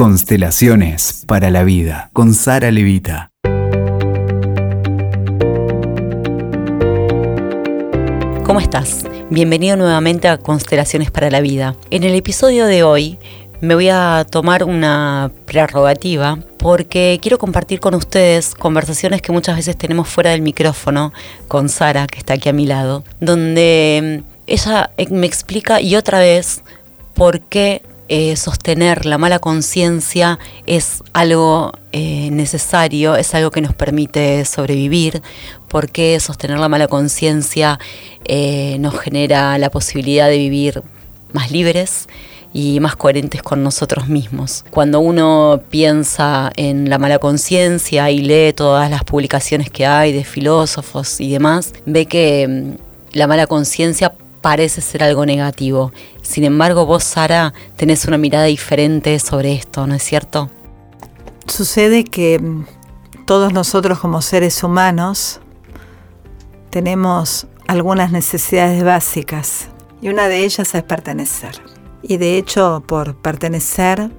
Constelaciones para la vida con Sara Levita. ¿Cómo estás? Bienvenido nuevamente a Constelaciones para la vida. En el episodio de hoy me voy a tomar una prerrogativa porque quiero compartir con ustedes conversaciones que muchas veces tenemos fuera del micrófono con Sara, que está aquí a mi lado, donde ella me explica y otra vez por qué eh, sostener la mala conciencia es algo eh, necesario, es algo que nos permite sobrevivir, porque sostener la mala conciencia eh, nos genera la posibilidad de vivir más libres y más coherentes con nosotros mismos. Cuando uno piensa en la mala conciencia y lee todas las publicaciones que hay de filósofos y demás, ve que mm, la mala conciencia parece ser algo negativo. Sin embargo, vos, Sara, tenés una mirada diferente sobre esto, ¿no es cierto? Sucede que mm, todos nosotros como seres humanos tenemos algunas necesidades básicas y una de ellas es pertenecer. Y de hecho, por pertenecer,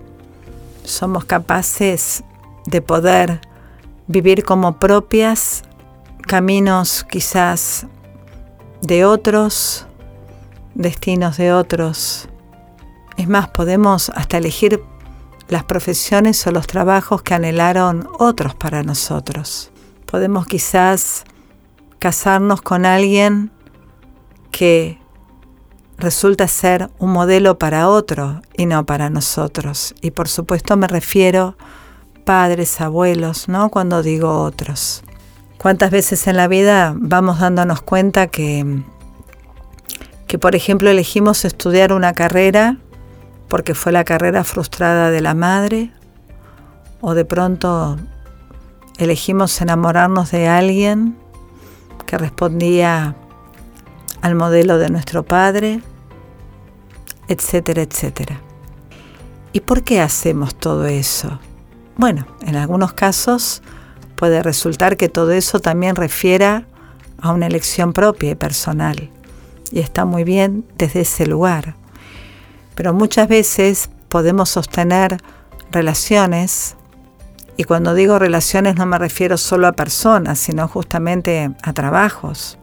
somos capaces de poder vivir como propias caminos quizás de otros, destinos de otros. Es más, podemos hasta elegir las profesiones o los trabajos que anhelaron otros para nosotros. Podemos quizás casarnos con alguien que resulta ser un modelo para otro y no para nosotros. Y por supuesto me refiero padres, abuelos, ¿no? Cuando digo otros. ¿Cuántas veces en la vida vamos dándonos cuenta que que por ejemplo elegimos estudiar una carrera porque fue la carrera frustrada de la madre, o de pronto elegimos enamorarnos de alguien que respondía al modelo de nuestro padre, etcétera, etcétera. ¿Y por qué hacemos todo eso? Bueno, en algunos casos puede resultar que todo eso también refiera a una elección propia y personal y está muy bien desde ese lugar. Pero muchas veces podemos sostener relaciones, y cuando digo relaciones no me refiero solo a personas, sino justamente a trabajos,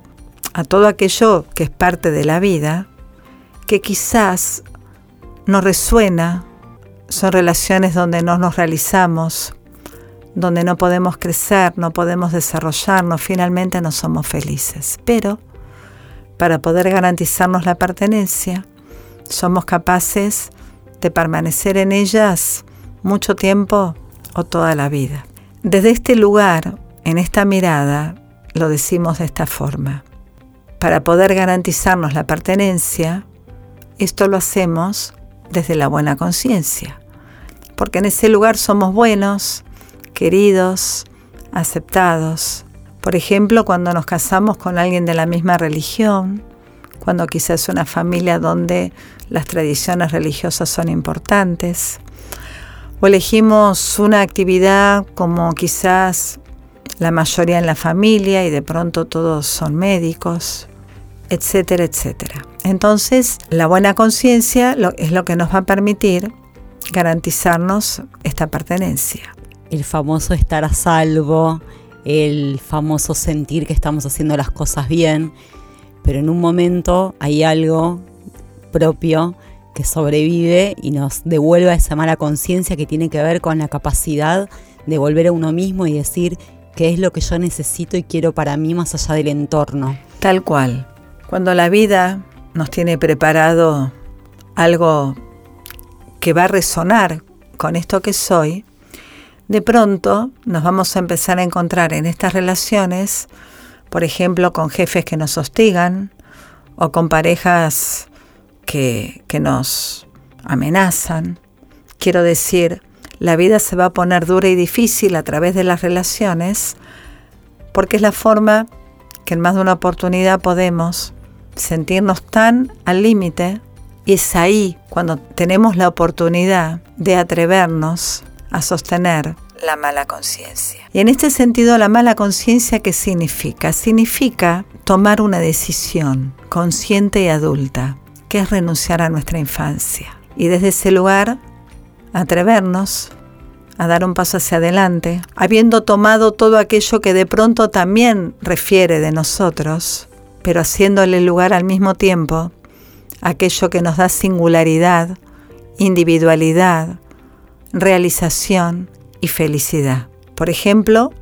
a todo aquello que es parte de la vida, que quizás no resuena, son relaciones donde no nos realizamos, donde no podemos crecer, no podemos desarrollarnos, finalmente no somos felices. Pero para poder garantizarnos la pertenencia, somos capaces de permanecer en ellas mucho tiempo o toda la vida. Desde este lugar, en esta mirada, lo decimos de esta forma. Para poder garantizarnos la pertenencia, esto lo hacemos desde la buena conciencia, porque en ese lugar somos buenos, queridos, aceptados, por ejemplo, cuando nos casamos con alguien de la misma religión, cuando quizás una familia donde las tradiciones religiosas son importantes, o elegimos una actividad como quizás la mayoría en la familia y de pronto todos son médicos, etcétera, etcétera. Entonces, la buena conciencia es lo que nos va a permitir garantizarnos esta pertenencia. El famoso estar a salvo, el famoso sentir que estamos haciendo las cosas bien, pero en un momento hay algo propio que sobrevive y nos devuelve a esa mala conciencia que tiene que ver con la capacidad de volver a uno mismo y decir qué es lo que yo necesito y quiero para mí más allá del entorno. Tal cual. Cuando la vida nos tiene preparado algo que va a resonar con esto que soy, de pronto nos vamos a empezar a encontrar en estas relaciones, por ejemplo, con jefes que nos hostigan o con parejas que, que nos amenazan. Quiero decir, la vida se va a poner dura y difícil a través de las relaciones porque es la forma que en más de una oportunidad podemos sentirnos tan al límite y es ahí cuando tenemos la oportunidad de atrevernos a sostener la mala conciencia. Y en este sentido, la mala conciencia, ¿qué significa? Significa tomar una decisión consciente y adulta, que es renunciar a nuestra infancia. Y desde ese lugar, atrevernos a dar un paso hacia adelante, habiendo tomado todo aquello que de pronto también refiere de nosotros, pero haciéndole lugar al mismo tiempo aquello que nos da singularidad, individualidad, realización y felicidad. Por ejemplo,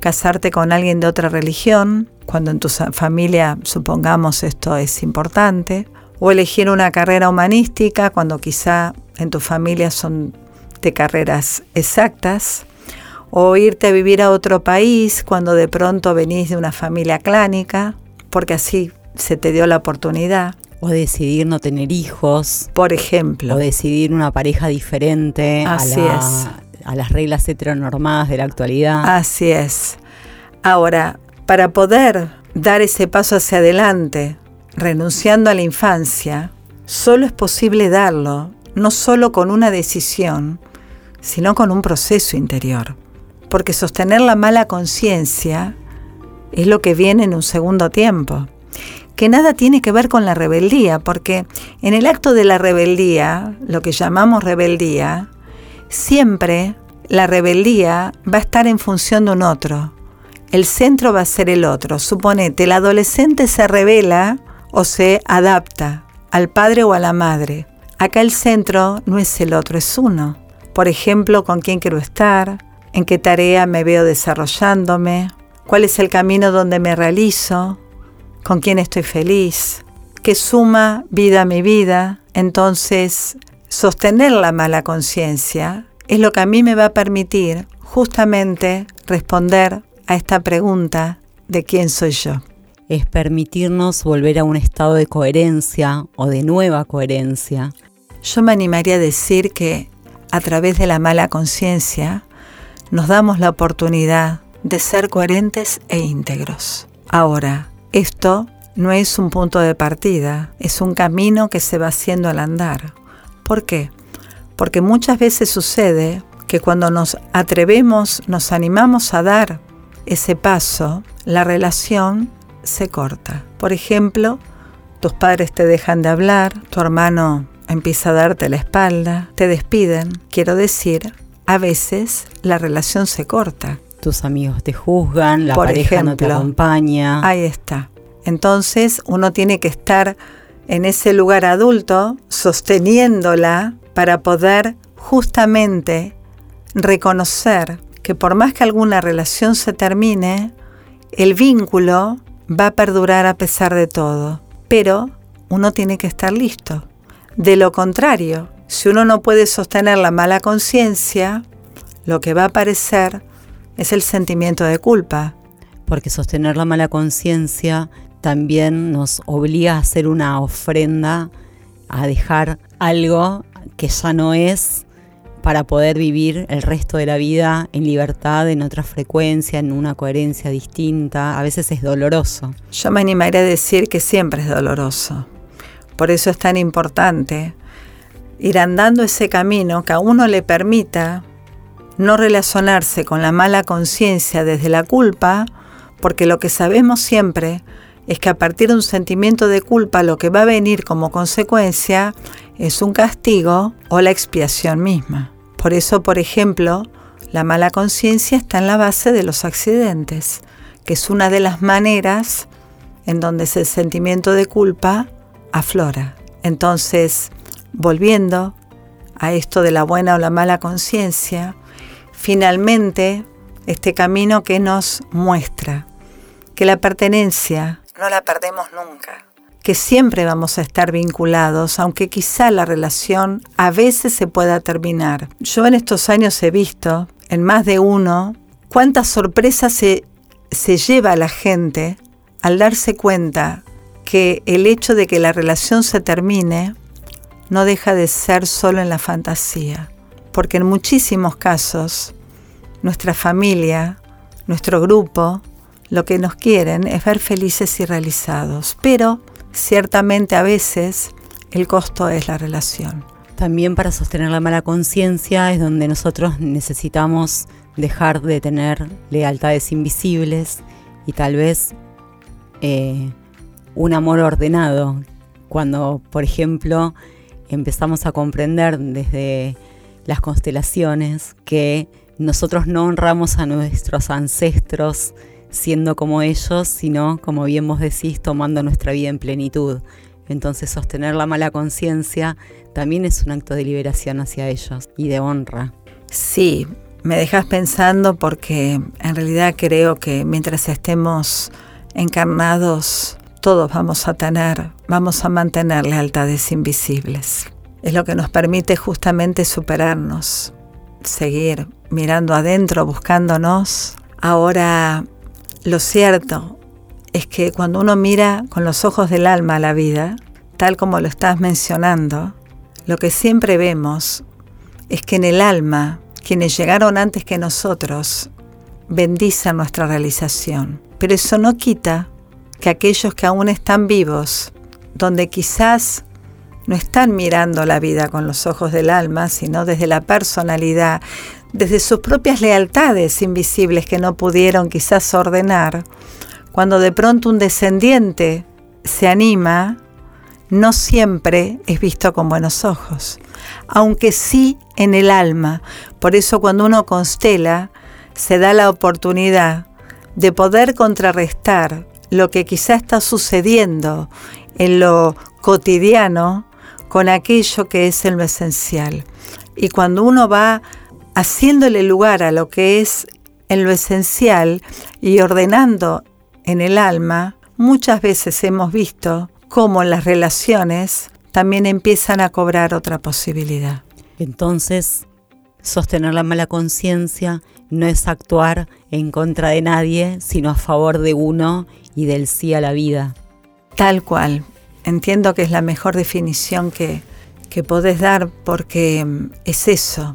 casarte con alguien de otra religión, cuando en tu familia supongamos esto es importante, o elegir una carrera humanística cuando quizá en tu familia son de carreras exactas, o irte a vivir a otro país cuando de pronto venís de una familia clánica, porque así se te dio la oportunidad. O decidir no tener hijos. Por ejemplo. O decidir una pareja diferente Así a, es. a las reglas heteronormadas de la actualidad. Así es. Ahora, para poder dar ese paso hacia adelante, renunciando a la infancia, solo es posible darlo, no solo con una decisión, sino con un proceso interior. Porque sostener la mala conciencia es lo que viene en un segundo tiempo, que nada tiene que ver con la rebeldía, porque en el acto de la rebeldía, lo que llamamos rebeldía, siempre la rebeldía va a estar en función de un otro. El centro va a ser el otro. Suponete, el adolescente se revela o se adapta al padre o a la madre. Acá el centro no es el otro, es uno. Por ejemplo, con quién quiero estar, en qué tarea me veo desarrollándome, cuál es el camino donde me realizo, con quién estoy feliz, qué suma vida a mi vida. Entonces, sostener la mala conciencia es lo que a mí me va a permitir justamente responder a esta pregunta de quién soy yo. Es permitirnos volver a un estado de coherencia o de nueva coherencia. Yo me animaría a decir que a través de la mala conciencia nos damos la oportunidad de ser coherentes e íntegros. Ahora, esto no es un punto de partida, es un camino que se va haciendo al andar. ¿Por qué? Porque muchas veces sucede que cuando nos atrevemos, nos animamos a dar ese paso, la relación se corta. Por ejemplo, tus padres te dejan de hablar, tu hermano empieza a darte la espalda, te despiden. Quiero decir, a veces la relación se corta. Tus amigos te juzgan, la Por pareja no te acompaña. Ahí está. Entonces uno tiene que estar en ese lugar adulto sosteniéndola para poder justamente reconocer que por más que alguna relación se termine, el vínculo va a perdurar a pesar de todo. Pero uno tiene que estar listo. De lo contrario, si uno no puede sostener la mala conciencia, lo que va a aparecer es el sentimiento de culpa. Porque sostener la mala conciencia también nos obliga a hacer una ofrenda, a dejar algo que ya no es para poder vivir el resto de la vida en libertad, en otra frecuencia, en una coherencia distinta. A veces es doloroso. Yo me animaría a decir que siempre es doloroso. Por eso es tan importante ir andando ese camino que a uno le permita no relacionarse con la mala conciencia desde la culpa, porque lo que sabemos siempre es que a partir de un sentimiento de culpa lo que va a venir como consecuencia es un castigo o la expiación misma. Por eso, por ejemplo, la mala conciencia está en la base de los accidentes, que es una de las maneras en donde ese sentimiento de culpa aflora. Entonces, volviendo a esto de la buena o la mala conciencia, finalmente este camino que nos muestra que la pertenencia no la perdemos nunca, que siempre vamos a estar vinculados, aunque quizá la relación a veces se pueda terminar. Yo en estos años he visto, en más de uno, cuántas sorpresas se, se lleva a la gente al darse cuenta que el hecho de que la relación se termine no deja de ser solo en la fantasía, porque en muchísimos casos nuestra familia, nuestro grupo, lo que nos quieren es ver felices y realizados, pero ciertamente a veces el costo es la relación. También para sostener la mala conciencia es donde nosotros necesitamos dejar de tener lealtades invisibles y tal vez eh, un amor ordenado. Cuando, por ejemplo, empezamos a comprender desde las constelaciones, que nosotros no honramos a nuestros ancestros siendo como ellos, sino, como bien vos decís, tomando nuestra vida en plenitud. Entonces sostener la mala conciencia también es un acto de liberación hacia ellos y de honra. Sí, me dejas pensando porque en realidad creo que mientras estemos encarnados, todos vamos a tener, vamos a mantener lealtades invisibles. Es lo que nos permite justamente superarnos, seguir mirando adentro, buscándonos. Ahora, lo cierto es que cuando uno mira con los ojos del alma a la vida, tal como lo estás mencionando, lo que siempre vemos es que en el alma, quienes llegaron antes que nosotros, bendicen nuestra realización. Pero eso no quita que aquellos que aún están vivos, donde quizás no están mirando la vida con los ojos del alma, sino desde la personalidad, desde sus propias lealtades invisibles que no pudieron quizás ordenar, cuando de pronto un descendiente se anima, no siempre es visto con buenos ojos, aunque sí en el alma. Por eso cuando uno constela, se da la oportunidad de poder contrarrestar lo que quizá está sucediendo en lo cotidiano con aquello que es en lo esencial. Y cuando uno va haciéndole lugar a lo que es en lo esencial y ordenando en el alma, muchas veces hemos visto cómo las relaciones también empiezan a cobrar otra posibilidad. Entonces, sostener la mala conciencia no es actuar en contra de nadie, sino a favor de uno y del sí a la vida. Tal cual. Entiendo que es la mejor definición que, que podés dar porque mm, es eso.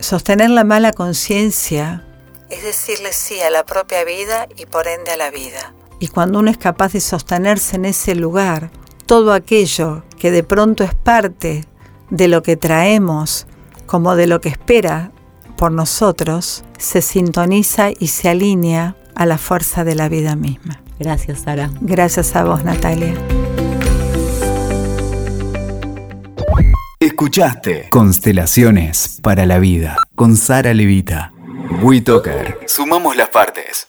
Sostener la mala conciencia es decirle sí a la propia vida y por ende a la vida. Y cuando uno es capaz de sostenerse en ese lugar, todo aquello que de pronto es parte de lo que traemos, como de lo que espera por nosotros, se sintoniza y se alinea a la fuerza de la vida misma. Gracias, Sara. Gracias a vos, Natalia. Escuchaste Constelaciones para la Vida con Sara Levita. WeToker. Sumamos las partes.